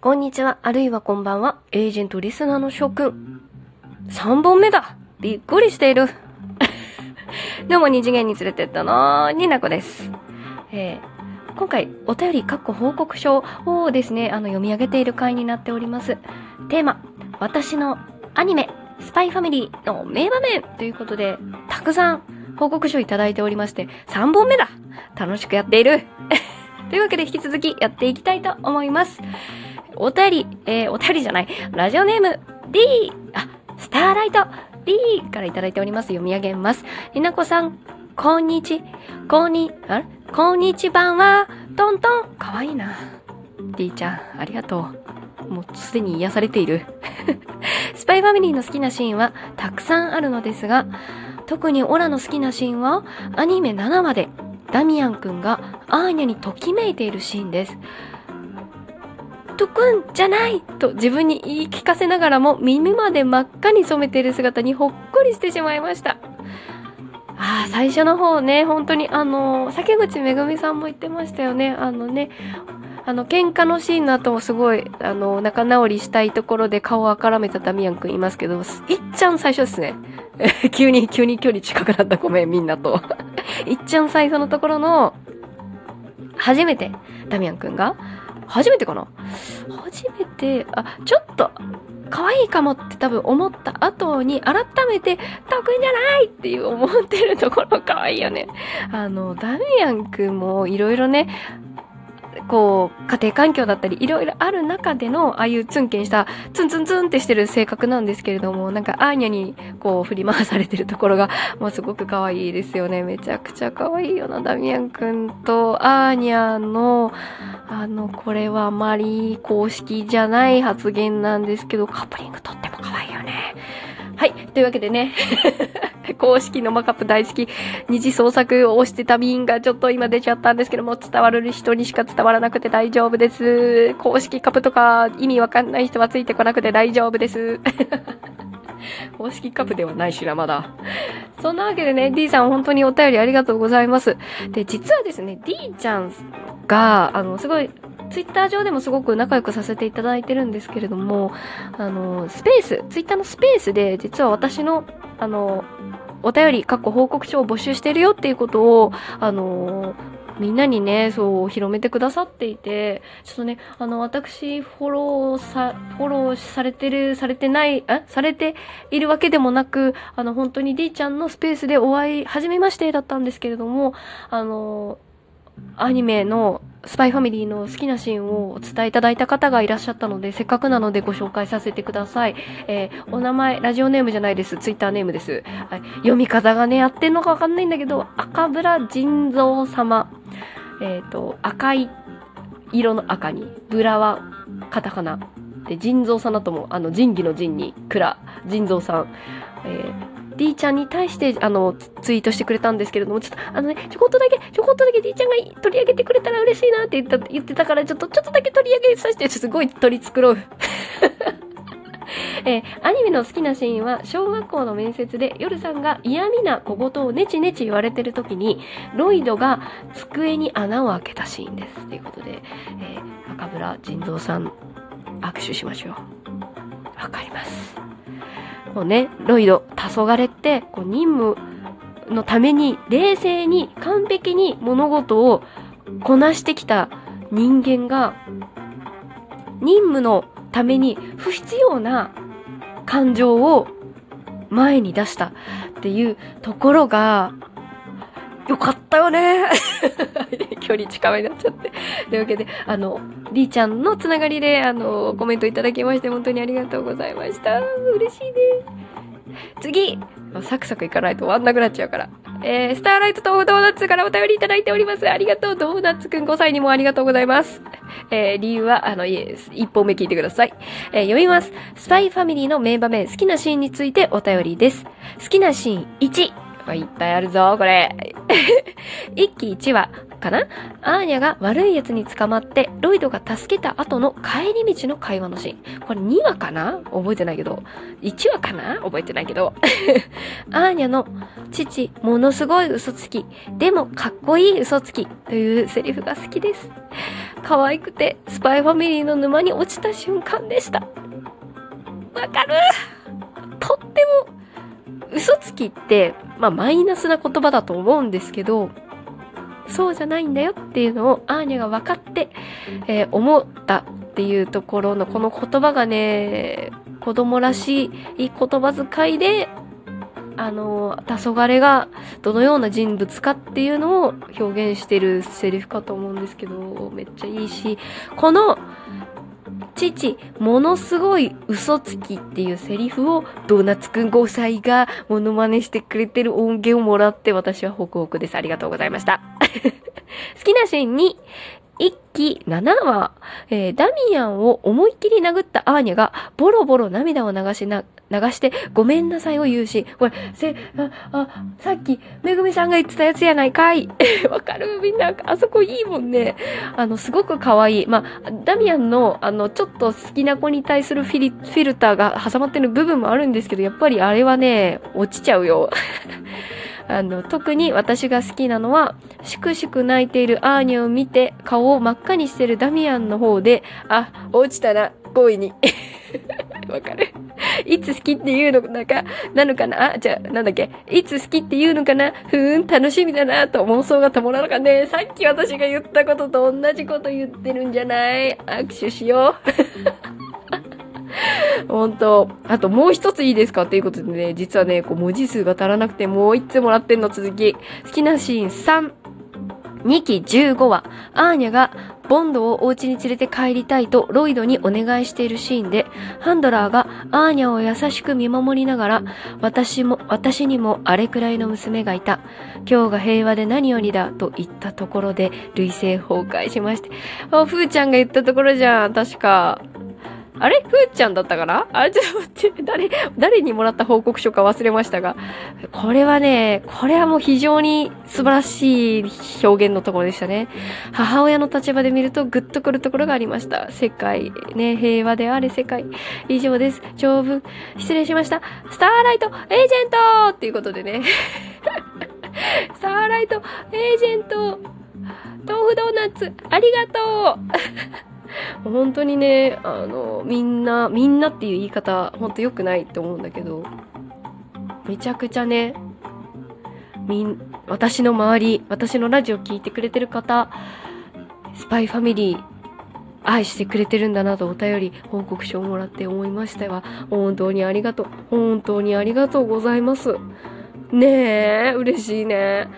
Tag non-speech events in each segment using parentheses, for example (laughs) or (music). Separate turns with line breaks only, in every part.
こんにちは、あるいはこんばんは、エージェントリスナーの諸君。3本目だびっくりしている。(laughs) どうも二次元に連れてったのになこです。えー、今回、お便り、かっこ報告書をですね、あの、読み上げている回になっております。テーマ、私のアニメ、スパイファミリーの名場面ということで、たくさん報告書いただいておりまして、3本目だ楽しくやっている (laughs) というわけで引き続きやっていきたいと思います。お便り、えー、お便りじゃない、ラジオネーム D、あ、スターライト D からいただいております。読み上げます。ひなこさん、こんにち、こんに、あれ？こんにちばんは、トントン、かわいいな。D ちゃん、ありがとう。もうすでに癒されている。(laughs) スパイファミリーの好きなシーンはたくさんあるのですが、特にオラの好きなシーンはアニメ7話でダミアンくんがアーニャにときめいているシーンです。とくんじゃない？と自分に言い聞かせながらも耳まで真っ赤に染めている姿にほっこりしてしまいました。ああ、最初の方ね、本当にあの、酒口めぐみさんも言ってましたよね。あのね、あの、喧嘩のシーンの後もすごい、あの、仲直りしたいところで顔をあからめたダミアンくんいますけど、いっちゃん最初ですね。(laughs) 急に、急に距離近くなったごめん、みんなと。(laughs) いっちゃん最初のところの、初めて、ダミアンくんが、初めてかな？初めて、あ、ちょっと、可愛いかもって多分思った後に改めて、得意じゃないっていう思ってるところ可愛いよね。あの、ダミアンくんもいろいろね、こう、家庭環境だったり、いろいろある中での、ああいうツンケンした、ツンツンツンってしてる性格なんですけれども、なんか、アーニャに、こう、振り回されてるところが、もうすごく可愛いですよね。(laughs) めちゃくちゃ可愛いよな、ダミアンくんと、アーニャの、あの、これはあまり公式じゃない発言なんですけど、カップリングとっても可愛いよね。はい。というわけでね、公式のマカップ大好き、二次創作を押してたンがちょっと今出ちゃったんですけども、伝わる人にしか伝わらなくて大丈夫です。公式カップとか意味わかんない人はついてこなくて大丈夫です。(laughs) 公式カップではないしな、まだ。そんなわけでね、D さん本当にお便りありがとうございます。で、実はですね、D ちゃんが、あの、すごいツイッター上でもすごく仲良くさせていただいてるんですけれども、あの、スペース、ツイッターのスペースで、実は私の、あの、お便り、過去報告書を募集してるよっていうことを、あのみんなにね、そう、広めてくださっていて、ちょっとね、あの、私、フォローさ、フォローされてる、されてない、えされているわけでもなく、あの、本当に D ちゃんのスペースでお会い、はじめましてだったんですけれども、あの、アニメのスパイファミリーの好きなシーンをお伝えいただいた方がいらっしゃったので、せっかくなのでご紹介させてください。えー、お名前、ラジオネームじゃないです。ツイッターネームです。はい、読み方がね、合ってんのかわかんないんだけど、赤ブラ腎臓様。えっ、ー、と、赤い色の赤に、ブラはカタカナ。で、腎臓さんだとも、あの、仁義の仁に、蔵、腎臓さん。えー D ちゃんに対して、あの、ツイートしてくれたんですけれども、ちょっと、あのね、ちょこっとだけ、ちょこっとだけ D ちゃんが取り上げてくれたら嬉しいなって言った、言ってたから、ちょっと、ちょっとだけ取り上げさせて、すごい取り繕う。(laughs) えー、アニメの好きなシーンは、小学校の面接で、夜さんが嫌味な小言をネチネチ言われてる時に、ロイドが机に穴を開けたシーンです。ということで、えー、赤村仁蔵さん、握手しましょう。わかります。こうね、ロイド、黄昏って、こう任務のために冷静に完璧に物事をこなしてきた人間が、任務のために不必要な感情を前に出したっていうところが、よかったよね (laughs) 距離近めになっちゃって。というわけで、あの、りーちゃんのつながりで、あの、コメントいただきまして、本当にありがとうございました。嬉しいです。次サクサクいかないと終わんなくなっちゃうから。えー、スターライトとドーナツからお便りいただいております。ありがとう。ドーナツくん5歳にもありがとうございます。えー、理由は、あの、いえ、一本目聞いてください。えー、読みます。スパイファミリーの名場面、好きなシーンについてお便りです。好きなシーン1。いっぱいあるぞ、これ。(laughs) 一期一話かな？アーニャが悪い奴に捕まって、ロイドが助けた後の帰り道の会話のシーン。これ2話かな？覚えてないけど。1話かな？覚えてないけど。(laughs) アーニャの父、ものすごい嘘つき。でもかっこいい嘘つき。というセリフが好きです。可愛くて、スパイファミリーの沼に落ちた瞬間でした。わかる？とっても、嘘つきって、まあマイナスな言葉だと思うんですけど、そうじゃないんだよっていうのをアーニャが分かって、えー、思ったっていうところのこの言葉がね、子供らしい言葉遣いで、あの、黄昏がどのような人物かっていうのを表現してるセリフかと思うんですけど、めっちゃいいし、この、父、ものすごい嘘つきっていうセリフをドーナツくん5歳がモノマネしてくれてる音源をもらって私はホクホクです。ありがとうございました。(laughs) 好きなシーンに、1期7話、えー、ダミアンを思いっきり殴ったアーニャがボロボロ涙を流しな、流してごめんなさいを言うし、これ、せ、あ、あ、さっき、めぐみさんが言ってたやつやないかい。(laughs) わかる？みんな、あそこいいもんね。あの、すごく可愛い。まあ、ダミアンの、あの、ちょっと好きな子に対するフィリ、フィルターが挟まってる部分もあるんですけど、やっぱりあれはね、落ちちゃうよ。あの、特に私が好きなのは、しくしく泣いているアーニャを見て、顔を真っ赤にしてるダミアンの方で、あ、落ちたな、5位に。(laughs) わかる？いつ好きって言うのなんか、なのかな？あ、じゃあ、なんだっけ？いつ好きって言うのかな？ふーん、楽しみだなと妄想がたまらなかったね。さっき私が言ったことと同じこと言ってるんじゃない？握手しよう。本当あともう一ついいですかっていうことでね、実はね、こう文字数が足らなくてもう一つもらってんの続き。好きなシーン3。2期15話、アーニャがボンドをお家に連れて帰りたいとロイドにお願いしているシーンで、ハンドラーがアーニャを優しく見守りながら、私も、私にもあれくらいの娘がいた。今日が平和で何よりだと言ったところで、類性崩壊しまして。あ、ふーちゃんが言ったところじゃん、確か。あれ？ふーちゃんだったかなあれ、ちょっと待って、誰、誰にもらった報告書か忘れましたが、これはね、これはもう非常に素晴らしい表現のところでしたね。母親の立場で見るとグッとくるところがありました。世界、ね、平和であれ世界。以上です。長文、失礼しました。スターライト、エージェントっていうことでね。(laughs) スターライト、エージェント、豆腐ドーナツ、ありがとう本当にね、あの、みんな、みんなっていう言い方、ほんと良くないって思うんだけど、めちゃくちゃね、みん、私の周り、私のラジオ聞いてくれてる方、スパイファミリー、愛してくれてるんだなとお便り報告書をもらって思いましたわ。本当にありがとう。本当にありがとうございます。ねえ、嬉しいね。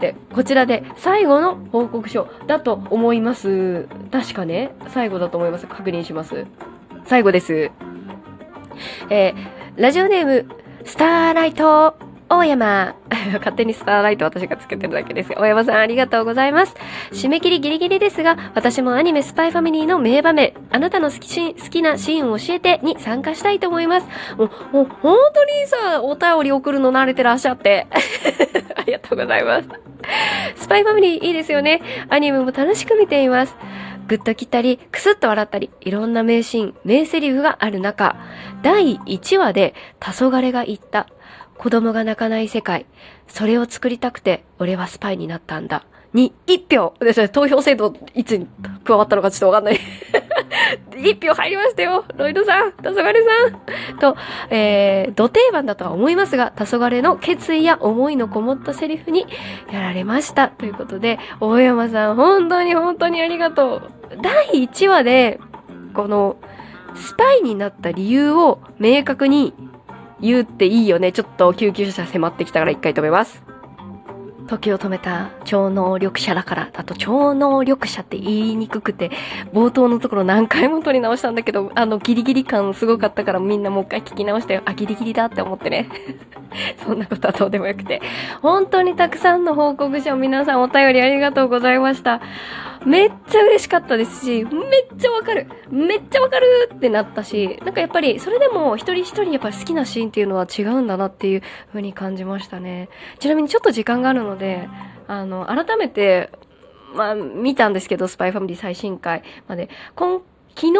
で、こちらで最後の報告書だと思います。確かね、最後だと思います。確認します。最後です。えー、ラジオネーム、スターライト、大山。(laughs) 勝手にスターライト私がつけてるだけです。大山さんありがとうございます。締め切りギリギリですが、私もアニメスパイファミリーの名場面、あなたの好き好きなシーンを教えてに参加したいと思います。もう、もう本当にさ、お便り送るの慣れてらっしゃって。(laughs) ありがとうございます。スパイファミリーいいですよね。アニメも楽しく見ています。ぐっと来たり、くすっと笑ったり、いろんな名シーン、名セリフがある中、第1話で、黄昏が言った、子供が泣かない世界、それを作りたくて、俺はスパイになったんだ。に1票ですね。投票制度いつに加わったのかちょっとわかんない (laughs) 1票入りましたよロイドさん黄昏さんと、えー、土定番だとは思いますが、黄昏の決意や思いのこもったセリフにやられました。ということで、大山さん、本当に本当にありがとう。第1話で、この、スパイになった理由を明確に言うっていいよね。ちょっと救急車迫ってきたから一回止めます。時を止めた超能力者だから。あと超能力者って言いにくくて、冒頭のところ何回も撮り直したんだけど、あのギリギリ感すごかったからみんなもう一回聞き直したよ。あ、ギリギリだって思ってね。(laughs) そんなことはどうでもよくて。本当にたくさんの報告書皆さんお便りありがとうございました。めっちゃ嬉しかったですし、めっちゃわかるめっちゃわかるってなったし、なんかやっぱりそれでも一人一人やっぱり好きなシーンっていうのは違うんだなっていう風に感じましたね。ちなみにちょっと時間があるので、あの、改めて、まあ、見たんですけど、スパイファミリー最新回まで。今昨日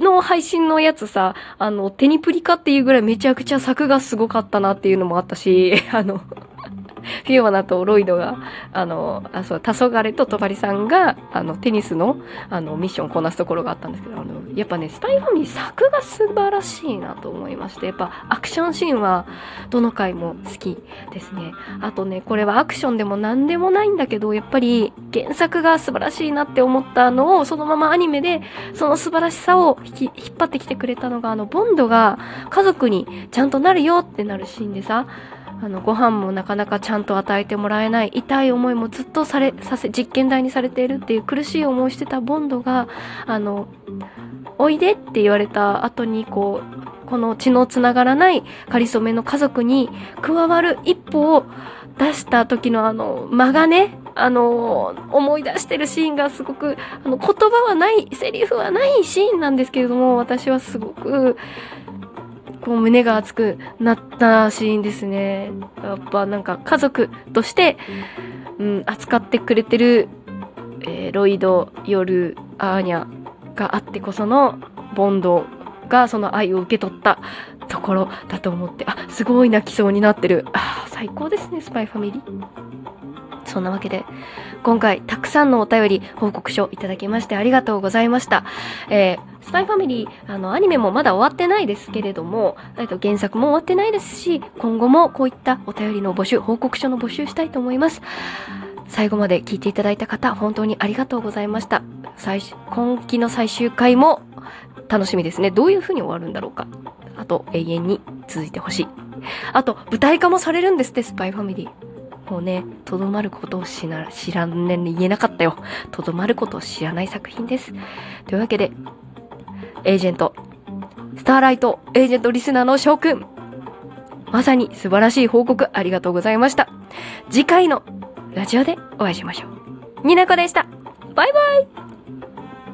の配信のやつさ、あの、テニプリカっていうぐらいめちゃくちゃ作がすごかったなっていうのもあったし、(laughs) あのフィオナとロイドが、あの、あ、そう、黄昏とトバリさんが、あの、テニスの、あの、ミッションをこなすところがあったんですけど、あの、やっぱね、スパイファミリー作が素晴らしいなと思いまして、やっぱアクションシーンは、どの回も好きですね。あとね、これはアクションでも何でもないんだけど、やっぱり原作が素晴らしいなって思ったのを、そのままアニメで、その素晴らしさを引き、引っ張ってきてくれたのが、あの、ボンドが家族にちゃんとなるよってなるシーンでさ、あの、ご飯もなかなかちゃんと与えてもらえない、痛い思いもずっとされ、させ、実験台にされているっていう苦しい思いしてたボンドが、あの、おいでって言われた後に、こう、この血のつながらないかりそめの家族に加わる一歩を出した時のあの、間がね、あの、思い出してるシーンがすごく、あの、言葉はない、セリフはないシーンなんですけれども、私はすごく、こう胸が熱くなったシーンですね。やっぱなんか家族として、うん、扱ってくれてる、えー、ロイド、夜、アーニャがあってこそのボンドがその愛を受け取ったところだと思って、あ、すごい泣きそうになってる。あ、最高ですね、スパイファミリー。そんなわけで、今回たくさんのお便り報告書いただきましてありがとうございました。えースパイファミリー、あの、アニメもまだ終わってないですけれども、えっと、原作も終わってないですし、今後もこういったお便りの募集、報告書の募集したいと思います。最後まで聞いていただいた方、本当にありがとうございました。最今期の最終回も楽しみですね。どういう風に終わるんだろうか。あと、永遠に続いてほしい。あと、舞台化もされるんですって、スパイファミリー。もうね、とどまることを知ら、知らんねん、言えなかったよ。とどまることを知らない作品です。というわけで、エージェント、スターライト、エージェントリスナーの翔くん。まさに素晴らしい報告ありがとうございました。次回のラジオでお会いしましょう。ニナコでした。バイバイ